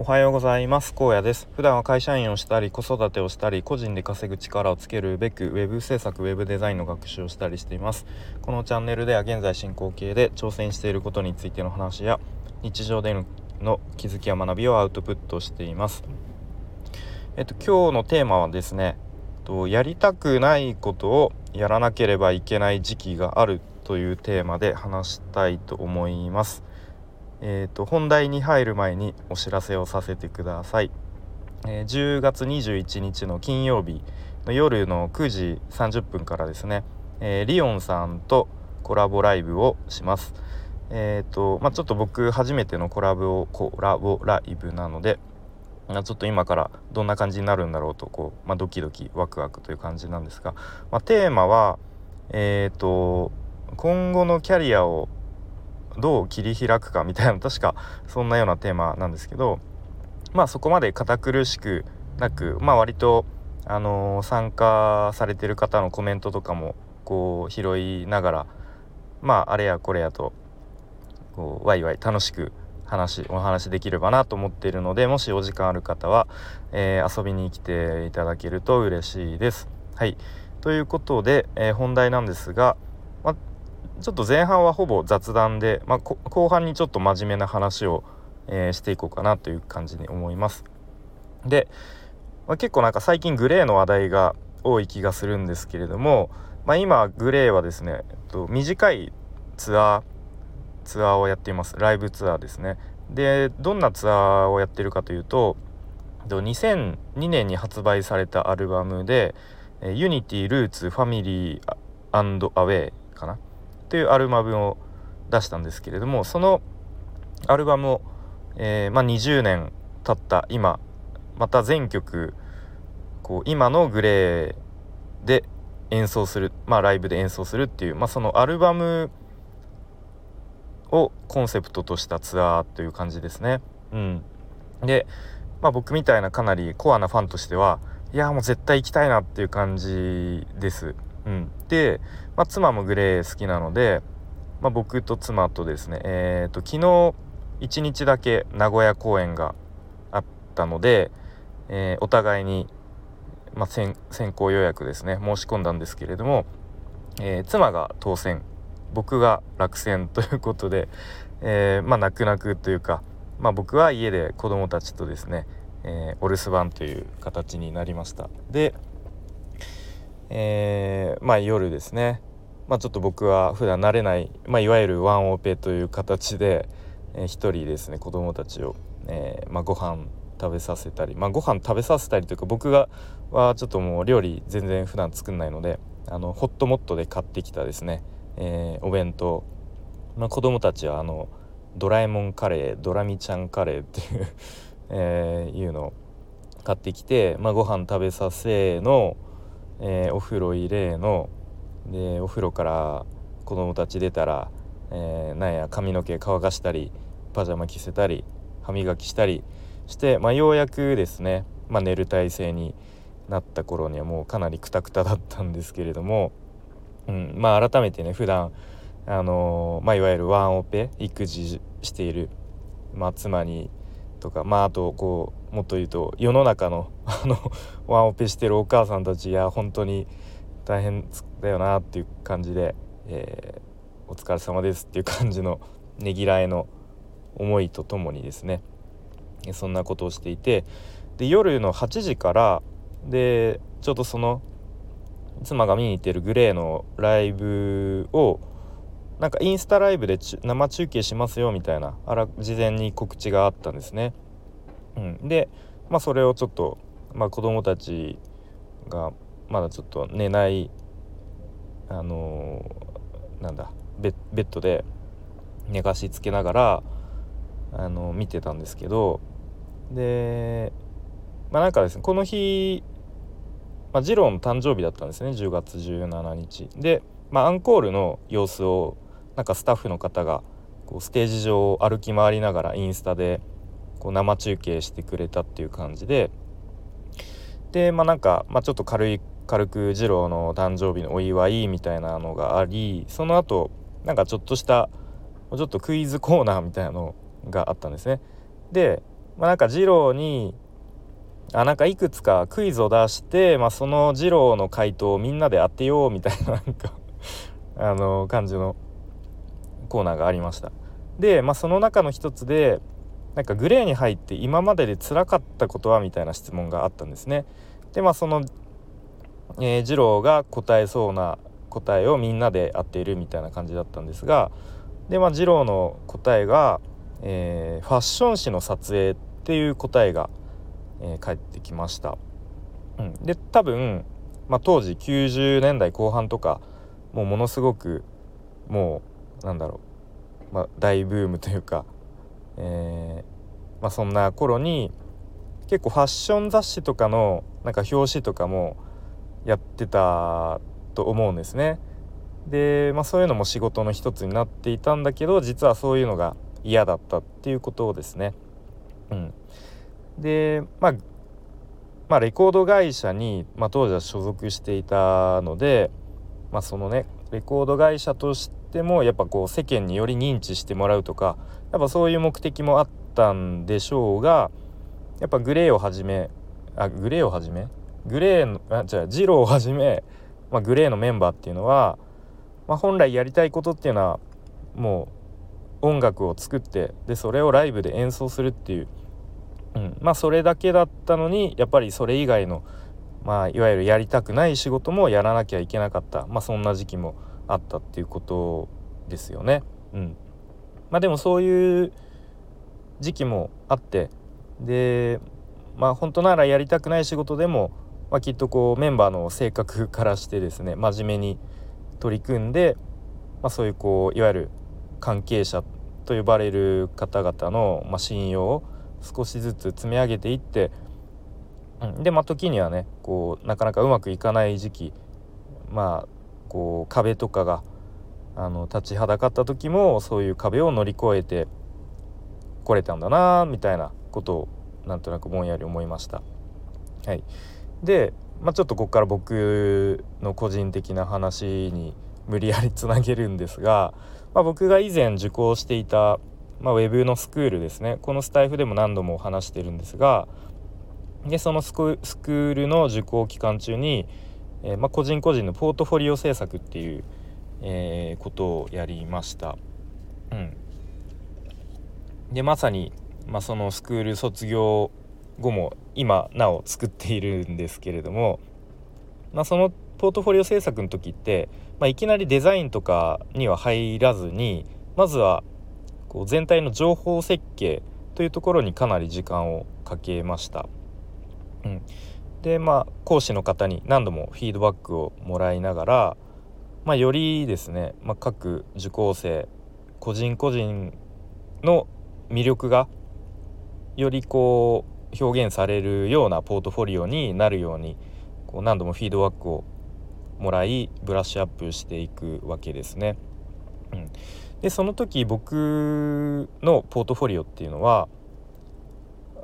おはようございます。高野です。普段は会社員をしたり子育てをしたり個人で稼ぐ力をつけるべくウェブ制作ウェブデザインの学習をしたりしています。このチャンネルでは現在進行形で挑戦していることについての話や日常での気づきや学びをアウトプットしています。えっと今日のテーマはですねとやりたくないことをやらなければいけない時期があるというテーマで話したいと思います。えーと、本題に入る前にお知らせをさせてください、えー、10月21日の金曜日の夜の9時30分からですね、えー、リオンさんとコラボライブをします。えっ、ー、とまあちょっと僕初めてのコラボをコラボライブなのでちょっと今からどんな感じになるんだろうとこう、まあ、ドキドキワクワクという感じなんですが、まあ、テーマはえっ、と今後のキャリアをどう切り開くかみたいな確かそんなようなテーマなんですけどまあそこまで堅苦しくなくまあ割とあの、参加されてる方のコメントとかもこう拾いながらまああれやこれやとこうワイワイ楽しく話お話できればなと思っているのでもしお時間ある方は、えー、遊びに来ていただけると嬉しいです。はいということで、えー、本題なんですが、まちょっと前半はほぼ雑談で、まあ、後半にちょっと真面目な話を、えー、していこうかなという感じに思います。で、まあ、結構なんか最近グレーの話題が多い気がするんですけれども、まあ、今グレーはですね、えっと、短いツアーツアーをやっていますライブツアーですね。でどんなツアーをやってるかというと2002年に発売されたアルバムで「 UNITY ROOTS FAMILY AWAY」というアルバムを出したんですけれどもそのアルバムを、えー、まあ、20年経った今また全曲こう今の GLAY で演奏する、まあ、ライブで演奏するっていう、まあ、そのアルバムをコンセプトとしたツアーという感じですね。うん、で、まあ、僕みたいなかなりコアなファンとしてはいやもう絶対行きたいなっていう感じです。うん、で、まあ、妻もグレー好きなので、まあ、僕と妻とですね、えーと、昨日1日だけ名古屋公演があったので、えー、お互いに、まあ、先行予約ですね申し込んだんですけれども、えー、妻が当選僕が落選ということで、えー、まあ泣く泣くというか、まあ、僕は家で子供たちとですね、えー、お留守番という形になりました。でえー、まあ夜ですね。まあちょっと僕は普段慣れない、まあ、いわゆるワンオペという形で、えー、一人ですね子供たちを、えーまあ、ご飯食べさせたりまあご飯食べさせたりというか僕がはちょっともう料理全然普段作んないのであのホットモットで買ってきたですね、えー、お弁当、まあ、子供たちはあのドラえもんカレードラミちゃんカレーっていうえ、いうのを買ってきて、まあ、ご飯食べさせの、えー、お風呂入れの。でお風呂から子供たち出たら、えー、なんや髪の毛乾かしたりパジャマ着せたり歯磨きしたりして、まあ、ようやくですね、まあ、寝る体勢になった頃にはもうかなりクタクタだったんですけれども、うんまあ、改めてね普段あのー、まあ、いわゆるワンオペ育児している、まあ、妻にとかまああとこうもっと言うと世の中の あのワンオペしてるお母さんたちや本当に大変だよなっていう感じで、えー、お疲れ様ですっていう感じのねぎらいの思いとともにですね。そんなことをしていてで夜の8時からでちょうどその妻が見に行ってるグレーのライブをなんかインスタライブで生中継しますよみたいなあら事前に告知があったんですね。うん、で、まあ、それをちょっと、まあ、子供たちがまだちょっと寝ないあのー、なんだベッドで寝かしつけながら、あのー、見てたんですけどでまあなんかですねこの日、まあ、次郎の誕生日だったんですね。10月17日。で、まあ、アンコールの様子をなんかスタッフの方がこうステージ上を歩き回りながらインスタでこう生中継してくれたっていう感じででまあなんか、まあ、ちょっと軽い軽く次郎の誕生日のお祝いみたいなのがありその後なんかちょっとしたちょっとクイズコーナーみたいなのがあったんですね。でまあ、なんか二郎にあなんかいくつかクイズを出して、まあ、その二郎の回答をみんなで当てようみたいななんかあの感じのコーナーがありました。で、まあ、その中の一つでなんかグレーに入って今までで辛かったことはみたいな質問があったんですね。でまあその、えー、二郎が答えそうな答えをみんなで当てるみたいな感じだったんですがでまあ二郎の答えが、えー、ファッション誌の撮影っていう答えが、えー、返ってきました。うん、で多分、まあ、当時90年代後半とかもうものすごくもうなんだろう、まあ、大ブームというか、えーまあ、そんな頃に結構ファッション雑誌とかのなんか表紙とかもやってたと思うんですね。で、まあ、そういうのも仕事の一つになっていたんだけど実はそういうのが嫌だったっていうことをですね。うん、で、まあ、まあレコード会社に、まあ、当時は所属していたので、まあ、そのねレコード会社としてもやっぱこう世間により認知してもらうとかやっぱそういう目的もあったんでしょうがやっぱグレーをはじめあグレーをはじめ？グレーのあじゃあジローをはじめ、まあ、グレーのメンバーっていうのは、まあ、本来やりたいことっていうのはもう音楽を作ってでそれをライブで演奏するっていううん、まあそれだけだったのにやっぱりそれ以外の、まあ、いわゆるやりたくない仕事もやらなきゃいけなかった、まあ、そんな時期もあったっていうことですよね。うんまあ、でもそういう時期もあってでまあ本当ならやりたくない仕事でも、まあ、きっとこうメンバーの性格からしてですね真面目に取り組んで、まあ、そういうこういわゆる関係者と呼ばれる方々の、まあ、信用を少しずつ積み上げていって、うん、でまあ時にはねこうなかなかうまくいかない時期まあこう壁とかがあの立ちはだかった時もそういう壁を乗り越えてこれたんだなみたいなことをなんとなくぼんやり思いました。はい、で、まあ、ちょっとここから僕の個人的な話に無理やりつなげるんですが、まあ、僕が以前受講していたまあ、ウェブのスクールですねこのスタイフでも何度も話してるんですがでそのスクールの受講期間中に、えー、まあ、個人個人のポートフォリオ制作っていう、えー、ことをやりました。うん、でまさに、まあ、そのスクール卒業後も今なお作っているんですけれども、まあ、そのポートフォリオ制作の時って、まあ、いきなりデザインとかには入らずにまずはこう全体の情報設計というところにかなり時間をかけました。うん、でまあ講師の方に何度もフィードバックをもらいながら、まあ、よりですね、まあ、各受講生個人個人の魅力がよりこう表現されるようなポートフォリオになるようにこう何度もフィードバックをもらいブラッシュアップしていくわけですね。でその時僕のポートフォリオっていうのは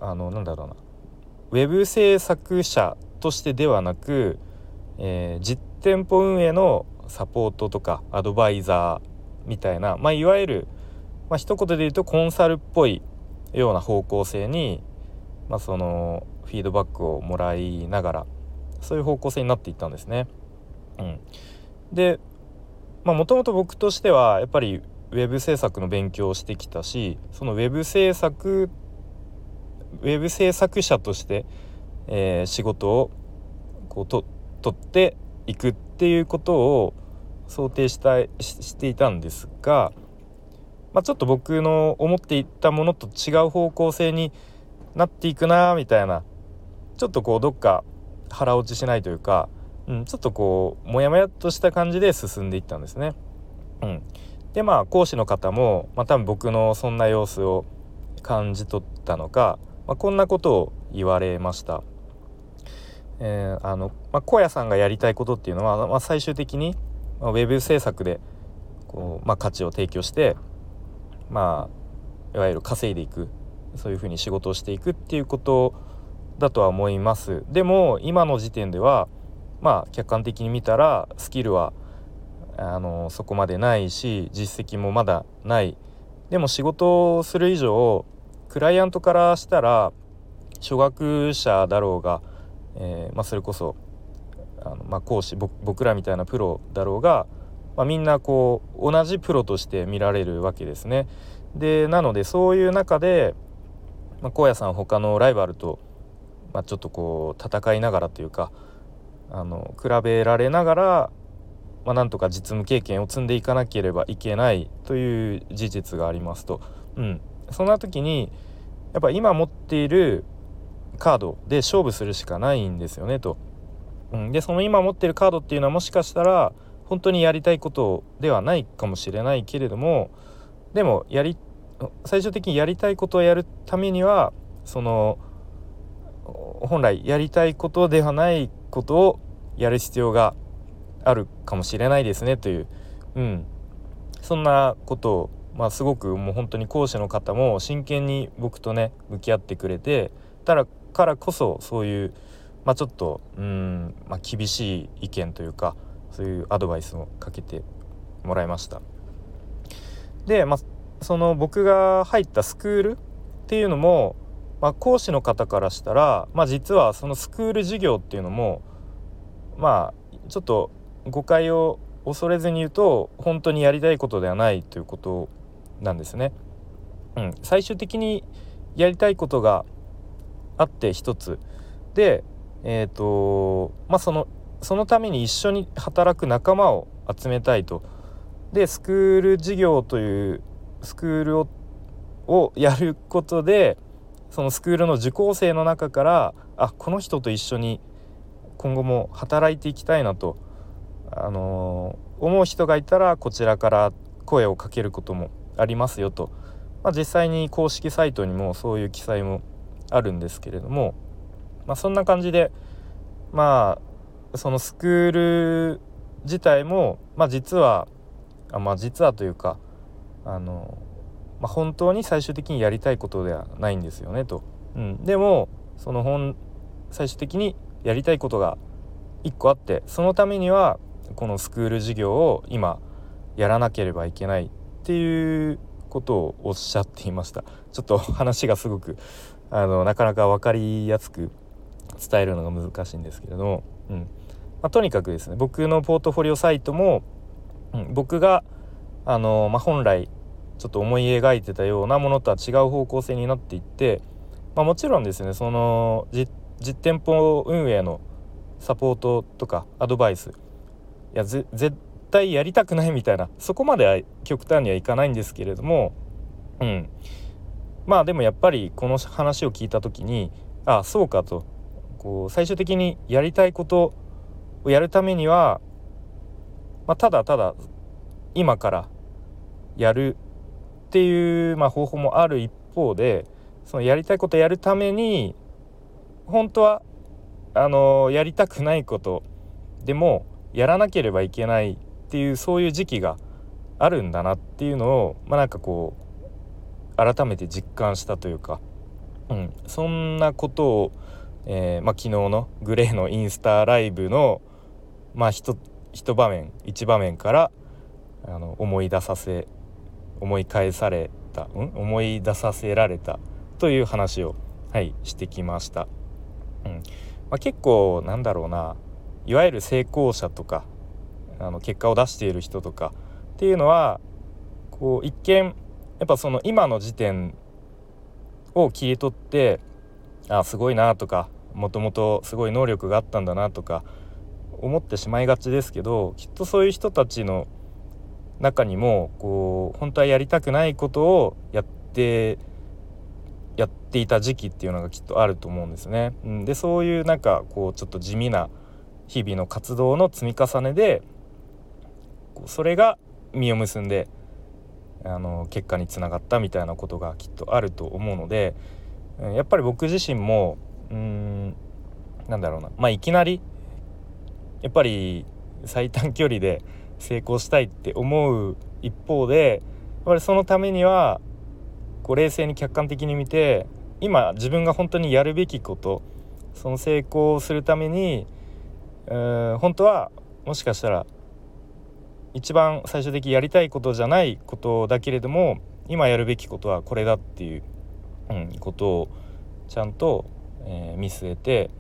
あのなんだろうなウェブ制作者としてではなく、えー、実店舗運営のサポートとかアドバイザーみたいな、まあ、いわゆる、まあ一言で言うとコンサルっぽいような方向性に、まあ、そのフィードバックをもらいながらそういう方向性になっていったんですね。うん、でもともと僕としてはやっぱりウェブ制作の勉強をしてきたしそのウェブ制作ウェブ制作者として、えー、仕事をこうと取っていくっていうことを想定したししていたんですが、まあ、ちょっと僕の思っていたものと違う方向性になっていくなみたいなちょっとこうどっか腹落ちしないというか、うん、ちょっとこうモヤモヤとした感じで進んでいったんですね。うん、でまあ講師の方も、まあ、多分僕のそんな様子を感じ取ったのか、まあ、こんなことを言われました。えー、あのまあ、小屋さんがやりたいことっていうのは、まあ、最終的に、まあ、ウェブ制作でこう、まあ、価値を提供してまあいわゆる稼いでいくそういうふうに仕事をしていくっていうことだとは思いますでも今の時点ではまあ客観的に見たらスキルはあのそこまでないし実績もまだないでも仕事をする以上クライアントからしたら初学者だろうが、えー、まあ、それこそあの、まあ、講師僕らみたいなプロだろうが、まあ、みんなこう同じプロとして見られるわけですね。でなのでそういう中で、まあ、荒野さん他のライバルと、まあ、ちょっとこう戦いながらというかあの比べられながら、まあ、なんとか実務経験を積んでいかなければいけないという事実がありますと。うん、そんな時にやっぱ今持っているカードで勝負するしかないんですよねと。うん、でその今持ってるカードっていうのはもしかしたら本当にやりたいことではないかもしれないけれどもでもやり最終的にやりたいことをやるためにはその本来やりたいことではないことをやる必要があるかもしれないですねという、うん、そんなことを、まあ、すごくもう本当に講師の方も真剣に僕とね向き合ってくれてただからこそそういう、まあ、ちょっとうん、まあ、厳しい意見というかそういうアドバイスをかけてもらいました。で、まあ、その僕が入ったスクールっていうのも、まあ、講師の方からしたら、まあ、実はそのスクール授業っていうのもまあちょっと誤解を恐れずに言うと本当にやりたいことではないということなんですね。うん、最終的にやりたいことがあって一つでえ、ー、とまあそのそのために一緒に働く仲間を集めたいと。でスクール事業というスクールををやることでそのスクールの受講生の中からあこの人と一緒に今後も働いていきたいなと、あのー、思う人がいたらこちらから声をかけることもありますよと、まあ、実際に公式サイトにもそういう記載もあるんですけれども、まあ、そんな感じでまあそのスクール自体も、まあ、実はあまあ実はというかあの、まあ、本当に最終的にやりたいことではないんですよねと。うん、でもその本最終的にやりたいことが1個あってそのためにはこのスクール授業を今やらなければいけない。っていうことをおっしゃっていました。ちょっと話がすごくあのなかなか分かりやすく伝えるのが難しいんですけれども、うん。まあ、とにかくですね僕のポートフォリオサイトも、うん、僕があの、まあ、本来ちょっと思い描いてたようなものとは違う方向性になっていって、まあ、もちろんですねその実店舗運営のサポートとかアドバイスいや絶対やりたくないみたいなそこまでは極端にはいかないんですけれどもうん。まあでもやっぱりこの話を聞いた時にああそうかと。こう最終的にやりたいことをやるためには、まあ、ただただ今からやるっていう、まあ、方法もある一方でそのやりたいことやるために本当はあのやりたくないことでもやらなければいけないっていうそういう時期があるんだなっていうのをまあなんかこう改めて実感したというか、うん、そんなことを、えーまあ、昨日のグレーのインスタライブの、まあ一、一場面一場面からあの思い出させ思い返された、うん、思い出させられたという話を、はい、してきました。うん。まあ、結構なんだろうないわゆる成功者とかあの結果を出している人とかっていうのはこう一見やっぱその今の時点を切り取ってあすごいなとかもともとすごい能力があったんだなとか思ってしまいがちですけどきっとそういう人たちの中にもこう本当はやりたくないことをやってやっていた時期っていうのがきっとあると思うんですね。うん、でそういうなんかこうちょっと地味な日々の活動の積み重ねでそれが実を結んであの結果につながったみたいなことがきっとあると思うのでやっぱり僕自身もうんなんだろうな。まあいきなりやっぱり最短距離で成功したいって思う一方でやっぱりそのためにはこう冷静に客観的に見て今自分が本当にやるべきことその成功をするためにうん本当はもしかしたら一番最終的にやりたいことじゃないことだけれども今やるべきことはこれだっていううん、ことをちゃんと、えー、見据えて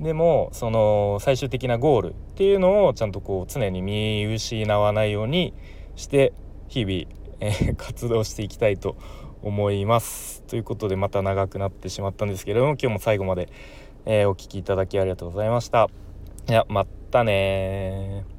でもその最終的なゴールっていうのをちゃんとこう常に見失わないようにして日々、えー、活動していきたいと思います。ということでまた長くなってしまったんですけれども今日も最後まで、えー、お聴きいただきありがとうございました。いやまたね